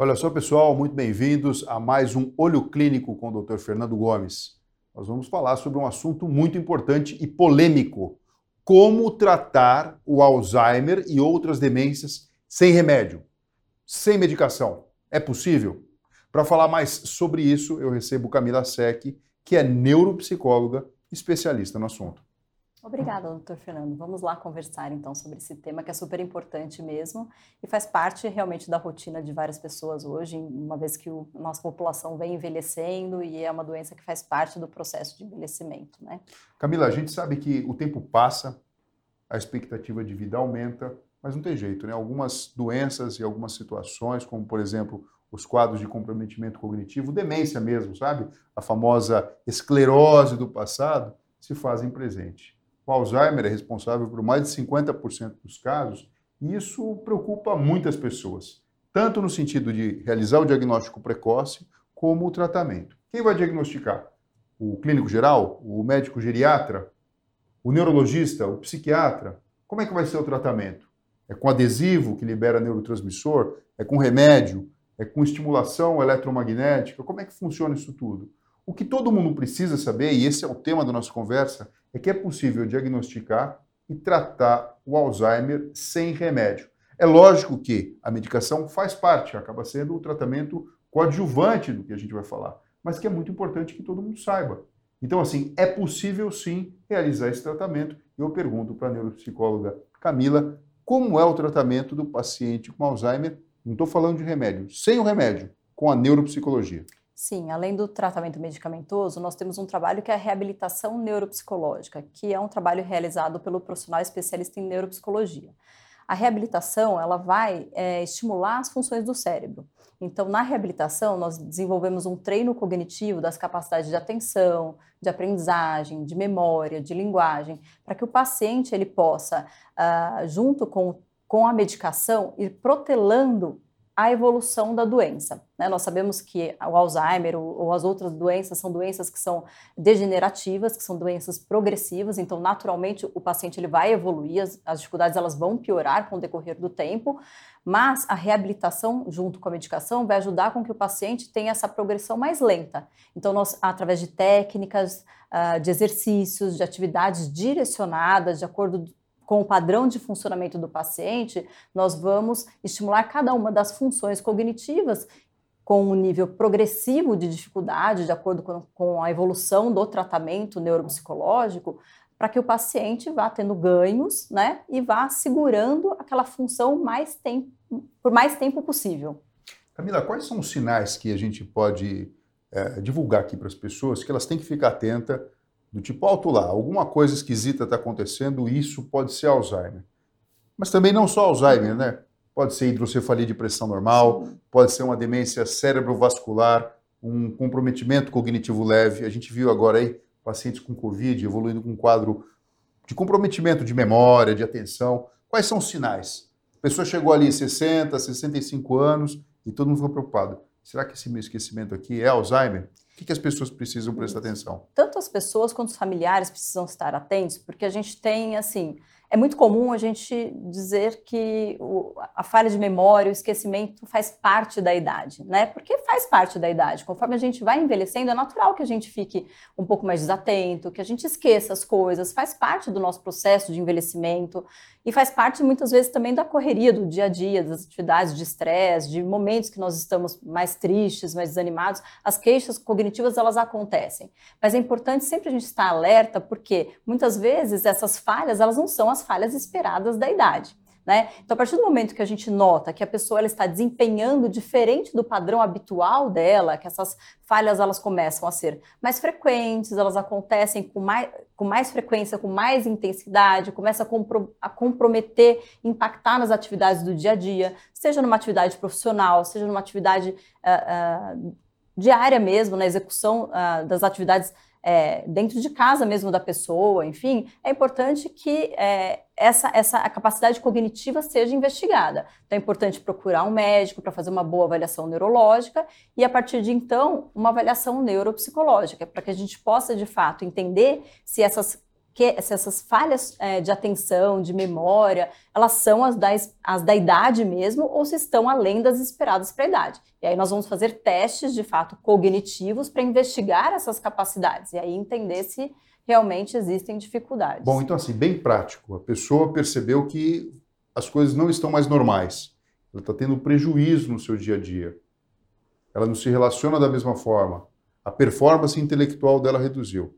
Olha só, pessoal, muito bem-vindos a mais um Olho Clínico com o Dr. Fernando Gomes. Nós vamos falar sobre um assunto muito importante e polêmico: como tratar o Alzheimer e outras demências sem remédio, sem medicação. É possível? Para falar mais sobre isso, eu recebo Camila Sec, que é neuropsicóloga especialista no assunto. Obrigada, doutor Fernando. Vamos lá conversar então sobre esse tema que é super importante mesmo e faz parte realmente da rotina de várias pessoas hoje, uma vez que a nossa população vem envelhecendo e é uma doença que faz parte do processo de envelhecimento, né? Camila, a gente sabe que o tempo passa, a expectativa de vida aumenta, mas não tem jeito, né? Algumas doenças e algumas situações, como por exemplo os quadros de comprometimento cognitivo, demência mesmo, sabe? A famosa esclerose do passado, se fazem presente. O Alzheimer é responsável por mais de 50% dos casos e isso preocupa muitas pessoas, tanto no sentido de realizar o diagnóstico precoce como o tratamento. Quem vai diagnosticar? O clínico geral? O médico geriatra? O neurologista? O psiquiatra? Como é que vai ser o tratamento? É com adesivo que libera neurotransmissor? É com remédio? É com estimulação eletromagnética? Como é que funciona isso tudo? O que todo mundo precisa saber, e esse é o tema da nossa conversa, é que é possível diagnosticar e tratar o Alzheimer sem remédio. É lógico que a medicação faz parte, acaba sendo o tratamento coadjuvante do que a gente vai falar, mas que é muito importante que todo mundo saiba. Então, assim, é possível sim realizar esse tratamento. Eu pergunto para a neuropsicóloga Camila como é o tratamento do paciente com Alzheimer. Não estou falando de remédio, sem o remédio, com a neuropsicologia. Sim, além do tratamento medicamentoso, nós temos um trabalho que é a reabilitação neuropsicológica, que é um trabalho realizado pelo profissional especialista em neuropsicologia. A reabilitação ela vai é, estimular as funções do cérebro. Então, na reabilitação, nós desenvolvemos um treino cognitivo das capacidades de atenção, de aprendizagem, de memória, de linguagem, para que o paciente ele possa, uh, junto com, com a medicação, ir protelando a evolução da doença. Né? Nós sabemos que o Alzheimer ou, ou, as outras doenças são doenças que são degenerativas, que são doenças progressivas, então naturalmente o paciente ele vai evoluir, as, as dificuldades elas vão piorar com o decorrer do tempo, mas a reabilitação junto com a medicação vai ajudar com que o paciente tenha essa progressão mais lenta. Então nós, através de técnicas, uh, de exercícios, de atividades direcionadas, de acordo com o padrão de funcionamento do paciente, nós vamos estimular cada uma das funções cognitivas com um nível progressivo de dificuldade, de acordo com, com a evolução do tratamento neuropsicológico, para que o paciente vá tendo ganhos, né, e vá segurando aquela função mais tempo, por mais tempo possível. Camila, quais são os sinais que a gente pode é, divulgar aqui para as pessoas que elas têm que ficar atenta do tipo alto lá, alguma coisa esquisita está acontecendo, isso pode ser Alzheimer. Mas também não só Alzheimer, né? Pode ser hidrocefalia de pressão normal, pode ser uma demência cerebrovascular, um comprometimento cognitivo leve. A gente viu agora aí pacientes com Covid evoluindo com um quadro de comprometimento de memória, de atenção. Quais são os sinais? A pessoa chegou ali 60, 65 anos e todo mundo ficou preocupado. Será que esse meu esquecimento aqui é Alzheimer? O que, as pessoas precisam prestar atenção? Tanto as pessoas quanto os familiares precisam estar atentos, porque a gente tem, assim, é muito comum a gente dizer que o, a falha de memória, o esquecimento faz parte da idade, né? Porque faz parte da idade. Conforme a gente vai envelhecendo, é natural que a gente fique um pouco mais desatento, que a gente esqueça as coisas, faz parte do nosso processo de envelhecimento e faz parte muitas vezes também da correria do dia a dia, das atividades de estresse, de momentos que nós estamos mais tristes, mais desanimados. As queixas cognitivas elas acontecem, mas é importante sempre a gente estar alerta porque muitas vezes essas falhas elas não são as as falhas esperadas da idade. Né? Então, a partir do momento que a gente nota que a pessoa ela está desempenhando diferente do padrão habitual dela, que essas falhas elas começam a ser mais frequentes, elas acontecem com mais, com mais frequência, com mais intensidade, começa a, compro, a comprometer, impactar nas atividades do dia a dia, seja numa atividade profissional, seja numa atividade uh, uh, diária mesmo, na execução uh, das atividades é, dentro de casa mesmo da pessoa, enfim, é importante que é, essa, essa a capacidade cognitiva seja investigada. Então é importante procurar um médico para fazer uma boa avaliação neurológica e, a partir de então, uma avaliação neuropsicológica, para que a gente possa, de fato, entender se essas que, se essas falhas é, de atenção, de memória, elas são as da, as da idade mesmo ou se estão além das esperadas para a idade. E aí nós vamos fazer testes, de fato, cognitivos para investigar essas capacidades e aí entender se realmente existem dificuldades. Bom, então assim, bem prático. A pessoa percebeu que as coisas não estão mais normais. Ela está tendo prejuízo no seu dia a dia. Ela não se relaciona da mesma forma. A performance intelectual dela reduziu.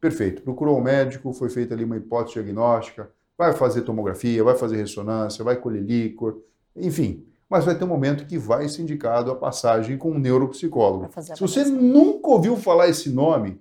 Perfeito. Procurou um médico, foi feita ali uma hipótese diagnóstica, vai fazer tomografia, vai fazer ressonância, vai colher líquor, enfim. Mas vai ter um momento que vai ser indicado a passagem com um neuropsicólogo. Se você nunca ouviu falar esse nome,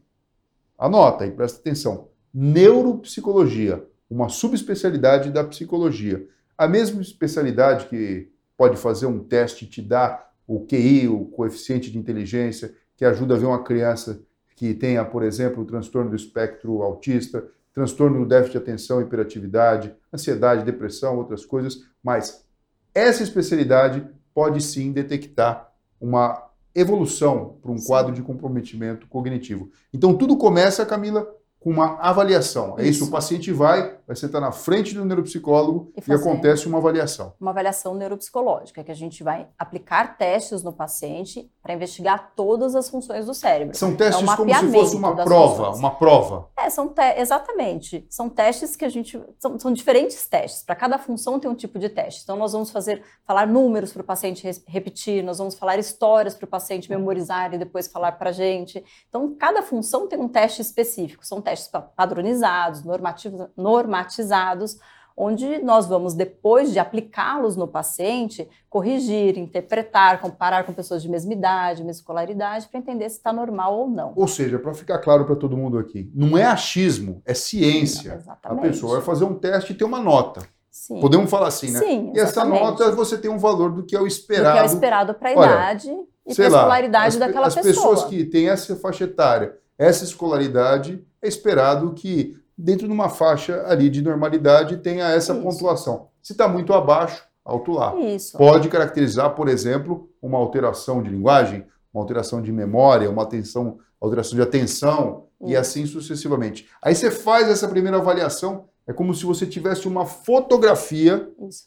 anota e presta atenção. Neuropsicologia, uma subespecialidade da psicologia. A mesma especialidade que pode fazer um teste e te dar o QI, o coeficiente de inteligência, que ajuda a ver uma criança que tenha, por exemplo, o transtorno do espectro autista, transtorno do déficit de atenção, hiperatividade, ansiedade, depressão, outras coisas, mas essa especialidade pode sim detectar uma evolução para um sim. quadro de comprometimento cognitivo. Então tudo começa, Camila, com uma avaliação. É isso, o paciente vai, vai sentar na frente do neuropsicólogo e, e, acontece uma avaliação. Uma avaliação neuropsicológica, que a gente vai aplicar testes no paciente para investigar todas as funções do cérebro. São testes é um como se fosse uma prova, funções. uma prova. É, são exatamente. São testes que a gente. São, são diferentes testes. Para cada função tem um tipo de teste. Então, nós vamos fazer falar números para o paciente repetir, nós vamos falar histórias para o paciente memorizar e depois falar para a gente. Então, cada função tem um teste específico. São testes padronizados, normatizados, onde nós vamos, depois de aplicá-los no paciente, corrigir, interpretar, comparar com pessoas de mesma idade, mesma escolaridade, para entender se está normal ou não. Ou seja, para ficar claro para todo mundo aqui, não é achismo, é ciência. Sim, a pessoa vai fazer um teste e ter uma nota. Sim. Podemos falar assim, né? Sim, e essa nota você tem um valor do que é o esperado. Do que é o esperado para a idade e para a escolaridade lá, daquela as pessoa. As pessoas que têm essa faixa etária, essa escolaridade, é esperado que dentro de uma faixa ali de normalidade tenha essa Isso. pontuação. Se está muito abaixo, alto lá. Isso. Pode caracterizar, por exemplo, uma alteração de linguagem, uma alteração de memória, uma atenção, alteração de atenção Isso. e assim sucessivamente. Aí você faz essa primeira avaliação, é como se você tivesse uma fotografia Isso.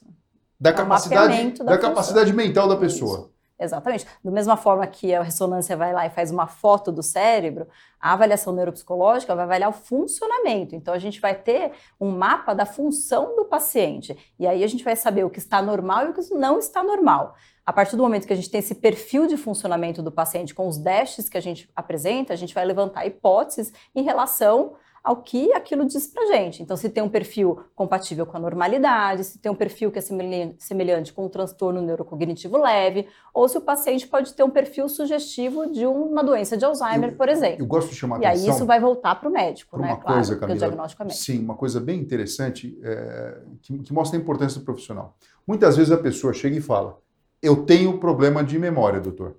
da é capacidade da, da capacidade mental da pessoa. Exatamente. Da mesma forma que a ressonância vai lá e faz uma foto do cérebro, a avaliação neuropsicológica vai avaliar o funcionamento. Então, a gente vai ter um mapa da função do paciente. E aí a gente vai saber o que está normal e o que não está normal. A partir do momento que a gente tem esse perfil de funcionamento do paciente com os déficits que a gente apresenta, a gente vai levantar hipóteses em relação ao que aquilo diz para gente. Então, se tem um perfil compatível com a normalidade, se tem um perfil que é semelhante com um transtorno neurocognitivo leve, ou se o paciente pode ter um perfil sugestivo de uma doença de Alzheimer, eu, por exemplo. Eu gosto de chamar e atenção. E aí isso vai voltar para o médico, né? Uma claro, coisa, Camila, o diagnóstico é médico. Sim, uma coisa bem interessante é, que, que mostra a importância do profissional. Muitas vezes a pessoa chega e fala: Eu tenho problema de memória, doutor.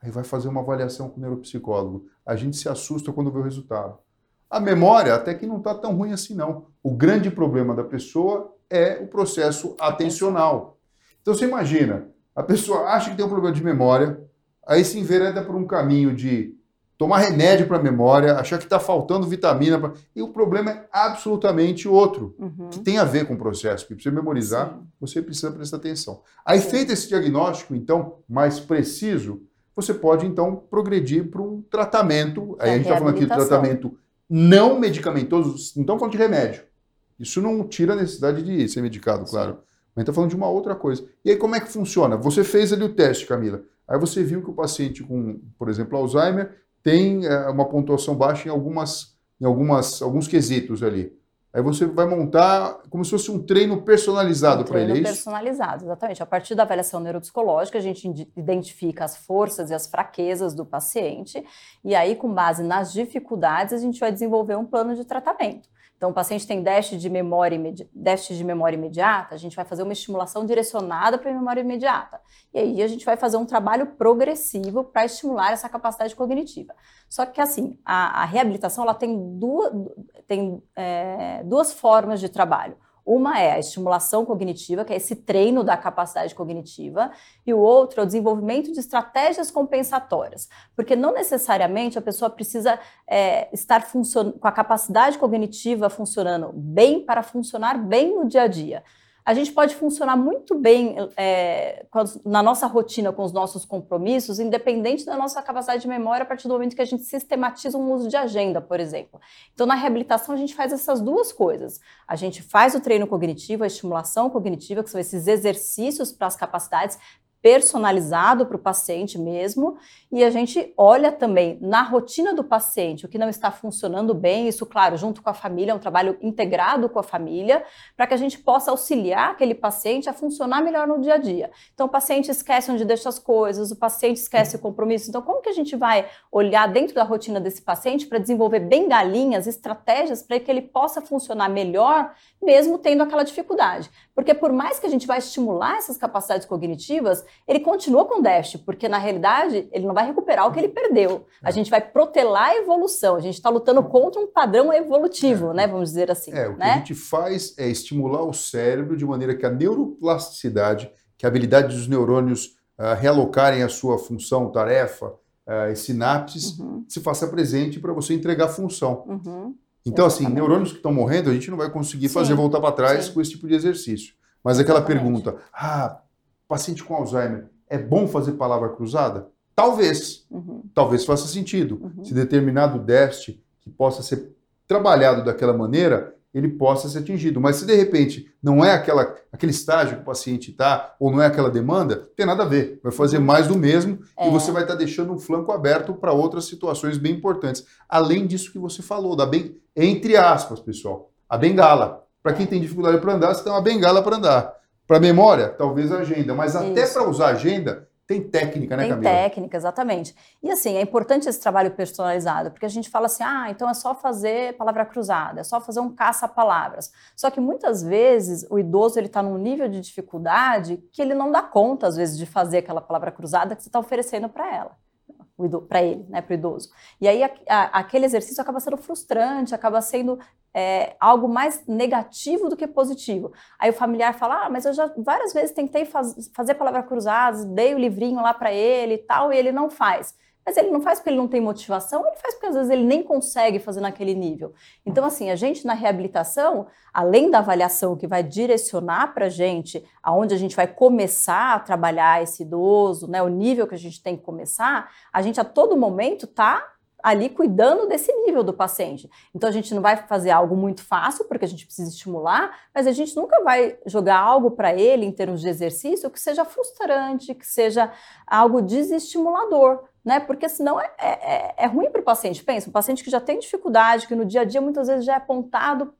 Aí vai fazer uma avaliação com o neuropsicólogo. A gente se assusta quando vê o resultado. A memória até que não está tão ruim assim, não. O grande problema da pessoa é o processo atencional. Então você imagina, a pessoa acha que tem um problema de memória, aí se envereda por um caminho de tomar remédio para a memória, achar que está faltando vitamina. Pra... E o problema é absolutamente outro, uhum. que tem a ver com o processo. Para você memorizar, Sim. você precisa prestar atenção. Aí, Sim. feito esse diagnóstico, então, mais preciso, você pode, então, progredir para um tratamento. Aí a gente está falando aqui do tratamento não medicamentoso, não estamos falando de remédio. Isso não tira a necessidade de ser medicado, claro. Sim. Mas está falando de uma outra coisa. E aí, como é que funciona? Você fez ali o teste, Camila. Aí você viu que o paciente com, por exemplo, Alzheimer, tem é, uma pontuação baixa em, algumas, em algumas, alguns quesitos ali. Aí você vai montar como se fosse um treino personalizado um para ele. É treino personalizado, exatamente. A partir da avaliação neuropsicológica, a gente identifica as forças e as fraquezas do paciente, e aí, com base nas dificuldades, a gente vai desenvolver um plano de tratamento. Então, o paciente tem déficit de memória, déficit de memória imediata, a gente vai fazer uma estimulação direcionada para a memória imediata. E aí a gente vai fazer um trabalho progressivo para estimular essa capacidade cognitiva. Só que, assim, a, a reabilitação ela tem duas, tem, é, duas formas de trabalho. Uma é a estimulação cognitiva, que é esse treino da capacidade cognitiva, e o outro é o desenvolvimento de estratégias compensatórias, porque não necessariamente a pessoa precisa é, estar com a capacidade cognitiva funcionando bem para funcionar bem no dia a dia a gente pode funcionar muito bem é, na nossa rotina com os nossos compromissos, independente da nossa capacidade de memória, a partir do momento que a gente sistematiza um uso de agenda, por exemplo. Então, na reabilitação, a gente faz essas duas coisas. A gente faz o treino cognitivo, a estimulação cognitiva, que são esses exercícios para as capacidades, personalizado para o paciente mesmo, e a gente olha também na rotina do paciente o que não está funcionando bem, isso, claro, junto com a família, é um trabalho integrado com a família, para que a gente possa auxiliar aquele paciente a funcionar melhor no dia a dia. Então, o paciente esquece onde deixa as coisas, o paciente esquece o compromisso. Então, como que a gente vai olhar dentro da rotina desse paciente para desenvolver bem galinhas, estratégias para que ele possa funcionar melhor, mesmo tendo aquela dificuldade? Porque por mais que a gente vai estimular essas capacidades cognitivas, ele continua com déficit, porque na realidade ele não vai recuperar o que ele perdeu. A é. gente vai protelar a evolução, a gente está lutando contra um padrão evolutivo, é. né? Vamos dizer assim. É, o né? que a gente faz é estimular o cérebro de maneira que a neuroplasticidade, que a habilidade dos neurônios uh, realocarem a sua função, tarefa, uh, e sinapses, uhum. se faça presente para você entregar função. Uhum. Então, assim, Exatamente. assim, neurônios que estão morrendo, a gente não vai conseguir Sim. fazer voltar para trás Sim. com esse tipo de exercício. Mas aquela pergunta, ah, paciente com Alzheimer, é bom fazer palavra cruzada? Talvez. Uhum. Talvez faça sentido. Uhum. Se determinado déficit que possa ser trabalhado daquela maneira, ele possa ser atingido. Mas se de repente não é aquela, aquele estágio que o paciente está, ou não é aquela demanda, tem nada a ver. Vai fazer mais do mesmo é. e você vai estar tá deixando um flanco aberto para outras situações bem importantes. Além disso que você falou, da bem, entre aspas, pessoal, a bengala. Para quem tem dificuldade para andar, você tem uma bengala para andar. Para memória, talvez a agenda. Mas até para usar agenda, tem técnica, né, Tem Camila? Tem técnica, exatamente. E assim, é importante esse trabalho personalizado, porque a gente fala assim, ah, então é só fazer palavra cruzada, é só fazer um caça-palavras. Só que muitas vezes o idoso ele está num nível de dificuldade que ele não dá conta, às vezes, de fazer aquela palavra cruzada que você está oferecendo para ela para ele, né, para o idoso. E aí a, a, aquele exercício acaba sendo frustrante, acaba sendo é, algo mais negativo do que positivo. Aí o familiar fala, ah, mas eu já várias vezes tentei faz, fazer palavra cruzada, dei o livrinho lá para ele e tal, e ele não faz. Mas ele não faz porque ele não tem motivação, ele faz porque às vezes ele nem consegue fazer naquele nível. Então, assim, a gente na reabilitação, além da avaliação que vai direcionar para a gente aonde a gente vai começar a trabalhar esse idoso, né, o nível que a gente tem que começar, a gente a todo momento está ali cuidando desse nível do paciente. Então a gente não vai fazer algo muito fácil, porque a gente precisa estimular, mas a gente nunca vai jogar algo para ele em termos de exercício que seja frustrante, que seja algo desestimulador né? Porque senão é, é, é ruim para o paciente. Pensa, um paciente que já tem dificuldade, que no dia a dia muitas vezes já é apontado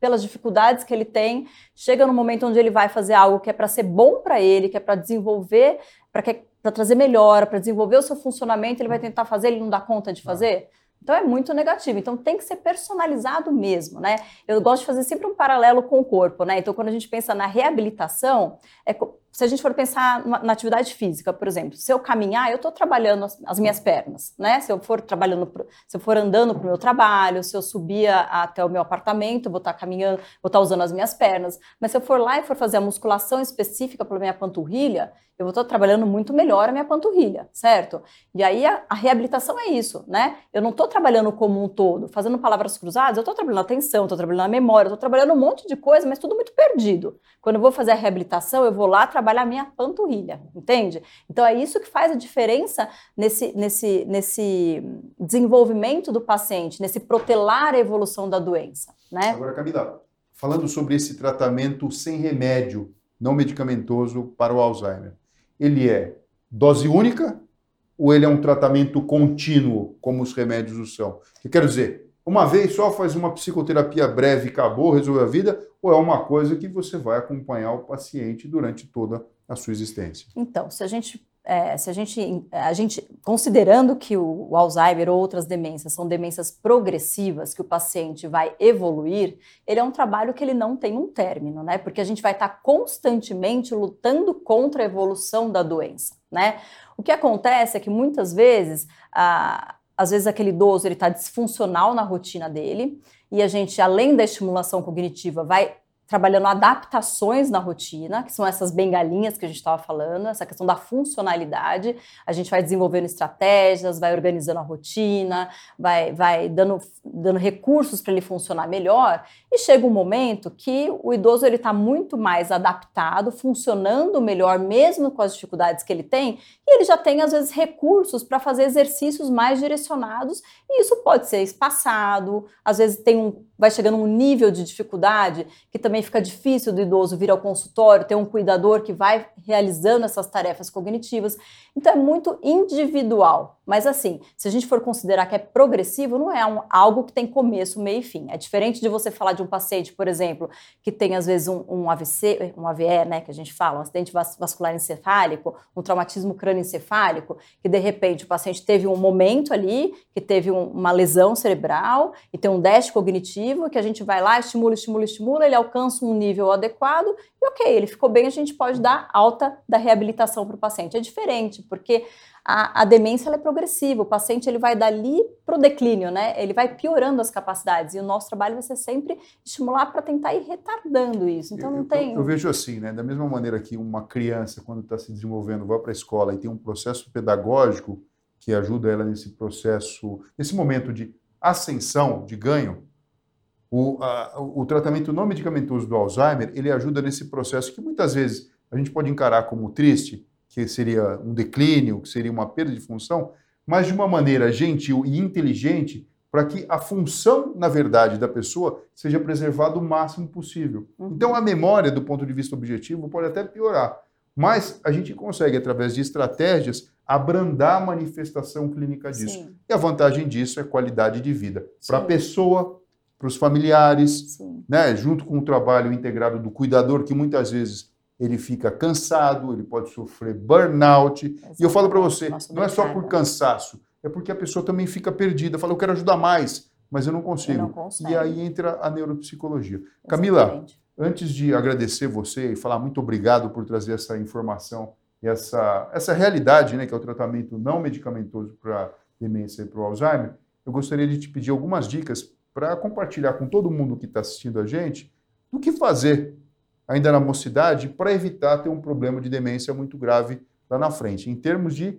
pelas dificuldades que ele tem, chega no momento onde ele vai fazer algo que é para ser bom para ele, que é para desenvolver, para trazer melhora, para desenvolver o seu funcionamento, ele vai tentar fazer, ele não dá conta de fazer. Então é muito negativo. Então tem que ser personalizado mesmo, né? Eu gosto de fazer sempre um paralelo com o corpo, né? Então quando a gente pensa na reabilitação, é se a gente for pensar na atividade física, por exemplo, se eu caminhar, eu estou trabalhando as, as, minhas pernas, né? Se eu for trabalhando, se eu for andando para o meu trabalho, se eu subir até o meu apartamento, vou estar tá caminhando, vou estar tá usando as minhas pernas. Mas se eu for lá e for fazer a musculação específica para minha panturrilha, eu vou estar tá trabalhando muito melhor a minha panturrilha, certo? E aí a, a reabilitação é isso, né? Eu não estou trabalhando como um todo, fazendo palavras cruzadas, eu estou trabalhando atenção, estou trabalhando a memória, estou trabalhando um monte de coisa, mas tudo muito perdido. Quando eu vou fazer a reabilitação, eu vou lá trabalhar trabalhar a minha panturrilha, entende? Então é isso que faz a diferença nesse, nesse, nesse desenvolvimento do paciente, nesse protelar a evolução da doença. Né? Agora, Camila, falando sobre esse tratamento sem remédio, não medicamentoso para o Alzheimer, ele é dose única ou ele é um tratamento contínuo, como os remédios o são? Eu quero dizer, uma vez só faz uma psicoterapia breve e acabou, resolveu a vida, ou é uma coisa que você vai acompanhar o paciente durante toda a sua existência? Então, se a gente é, se a gente, a gente, considerando que o, o, Alzheimer ou outras demências são demências progressivas, que o paciente vai evoluir, ele é um trabalho que ele não tem um término, né? Porque a gente vai estar constantemente lutando contra a evolução da doença, né? O que acontece é que muitas vezes a, às vezes aquele idoso ele está disfuncional na rotina dele e a gente, além da estimulação cognitiva, vai trabalhando adaptações na rotina, que são essas bengalinhas que a gente estava falando, essa questão da funcionalidade. A gente vai desenvolvendo estratégias, vai organizando a rotina, vai, vai dando, dando recursos para ele funcionar melhor. E chega um momento que o idoso ele está muito mais adaptado, funcionando melhor, mesmo com as dificuldades que ele tem, e ele já tem às vezes recursos para fazer exercícios mais direcionados. E isso pode ser espaçado, às vezes tem um, vai chegando um nível de dificuldade que também fica difícil do idoso vir ao consultório, ter um cuidador que vai realizando essas tarefas cognitivas. Então é muito individual. Mas assim, se a gente for considerar que é progressivo, não é um, algo que tem começo, meio e fim. É diferente de você falar de um paciente, por exemplo, que tem às vezes um, um AVC, um AVE, né, que a gente fala, um acidente vascular encefálico, um traumatismo crânioencefálico, que de repente o paciente teve um momento ali, que teve um, uma lesão cerebral e tem um déficit cognitivo, que a gente vai lá, estimula, estimula, estimula, ele alcança um nível adequado e ok, ele ficou bem, a gente pode dar alta da reabilitação para o paciente. É diferente, porque a, a demência é progressiva, o paciente ele vai dali para o declínio, né? Ele vai piorando as capacidades e o nosso trabalho vai ser sempre estimular para tentar ir retardando isso. Então não eu, tem. Eu, eu, vejo assim, né? Da mesma maneira que uma criança, quando está se desenvolvendo, vai para a escola e tem um processo pedagógico que ajuda ela nesse processo, nesse momento de ascensão, de ganho, o, a, o tratamento não medicamentoso do Alzheimer, ele ajuda nesse processo que muitas vezes a gente pode encarar como triste, que seria um declínio, que seria uma perda de função, mas de uma maneira gentil e inteligente para que a função, na verdade, da pessoa seja preservada o máximo possível. Uhum. Então, a memória, do ponto de vista objetivo, pode até piorar, mas a gente consegue, através de estratégias, abrandar a manifestação clínica disso. Sim. E a vantagem disso é qualidade de vida para a pessoa, para os familiares, né, junto com o trabalho integrado do cuidador, que muitas vezes ele fica cansado, ele pode sofrer burnout. Exatamente. E eu falo para você, não é só por cansaço, é porque a pessoa também fica perdida. Fala, eu quero ajudar mais, mas eu não consigo. Eu e aí entra a neuropsicologia. Exatamente. Camila, antes de agradecer você e falar muito obrigado por trazer essa informação e essa, essa realidade, né, que é o tratamento não medicamentoso para demência e para o Alzheimer, eu gostaria de te pedir algumas dicas para compartilhar com todo mundo que está assistindo a gente do que fazer ainda na mocidade para evitar ter um problema de demência muito grave lá na frente, em termos de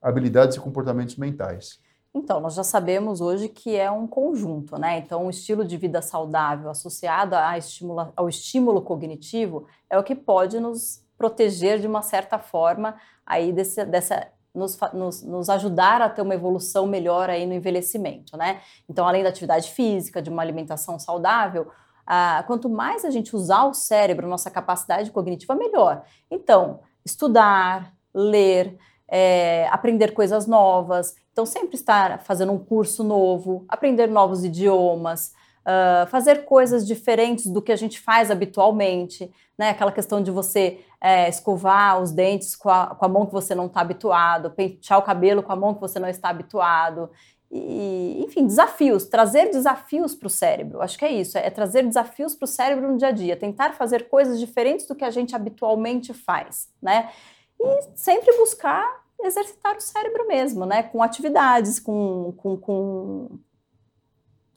habilidades e comportamentos mentais. Então, nós já sabemos hoje que é um conjunto, né? Então, o estilo de vida saudável associado estimula, ao estímulo cognitivo é o que pode nos proteger de uma certa forma aí desse, dessa nos, nos, nos, ajudar a ter uma evolução melhor aí no envelhecimento, né? Então, além da atividade física, de uma alimentação saudável, ah, quanto mais a gente usar o cérebro, nossa capacidade cognitiva, melhor. Então, estudar, ler, é, aprender coisas novas. Então, sempre estar fazendo um curso novo, aprender novos idiomas, uh, fazer coisas diferentes do que a gente faz habitualmente. Né? Aquela questão de você é, escovar os dentes com a, com a mão que você não está habituado, pentear o cabelo com a mão que você não está habituado e, enfim, desafios, trazer desafios para o cérebro. Acho que é isso, é trazer desafios para o cérebro no dia a dia, tentar fazer coisas diferentes do que a gente habitualmente faz, né? E sempre buscar exercitar o cérebro mesmo, né? Com atividades, com, com, com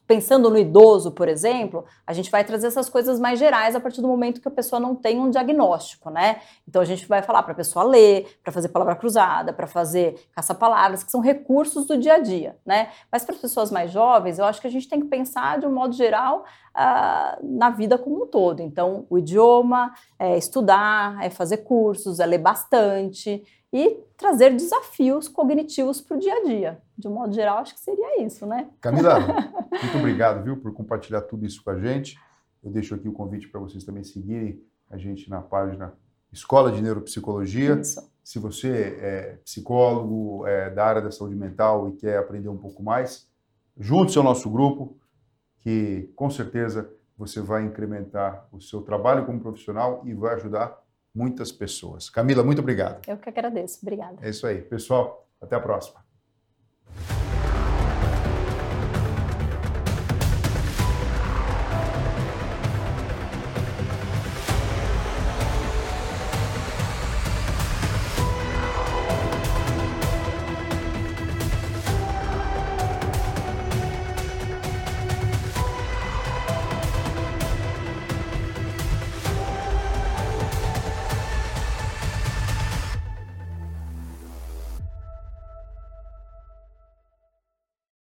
pensando no idoso, por exemplo, a gente vai trazer essas coisas mais gerais a partir do momento que a pessoa não tem um diagnóstico, né? Então a gente vai falar para a pessoa ler, para fazer palavra cruzada, para fazer caça-palavras, que são recursos do dia a dia, né? Mas para as pessoas mais jovens, eu acho que a gente tem que pensar de um modo geral uh, na vida como um todo. Então, o idioma, é estudar, é fazer cursos, é ler bastante e trazer desafios cognitivos para o dia a dia. De um modo geral, acho que seria isso, né? Camila, muito obrigado, viu, por compartilhar tudo isso com a gente. Eu deixo aqui o convite para vocês também seguirem a gente na página Escola de Neuropsicologia. Isso. Se você é psicólogo é, da área da saúde mental e quer aprender um pouco mais, junte-se ao nosso grupo, que com certeza você vai incrementar o seu trabalho como profissional e vai ajudar muitas pessoas. Camila, muito obrigado. Eu que agradeço. Obrigada. É isso aí. Pessoal, até a próxima.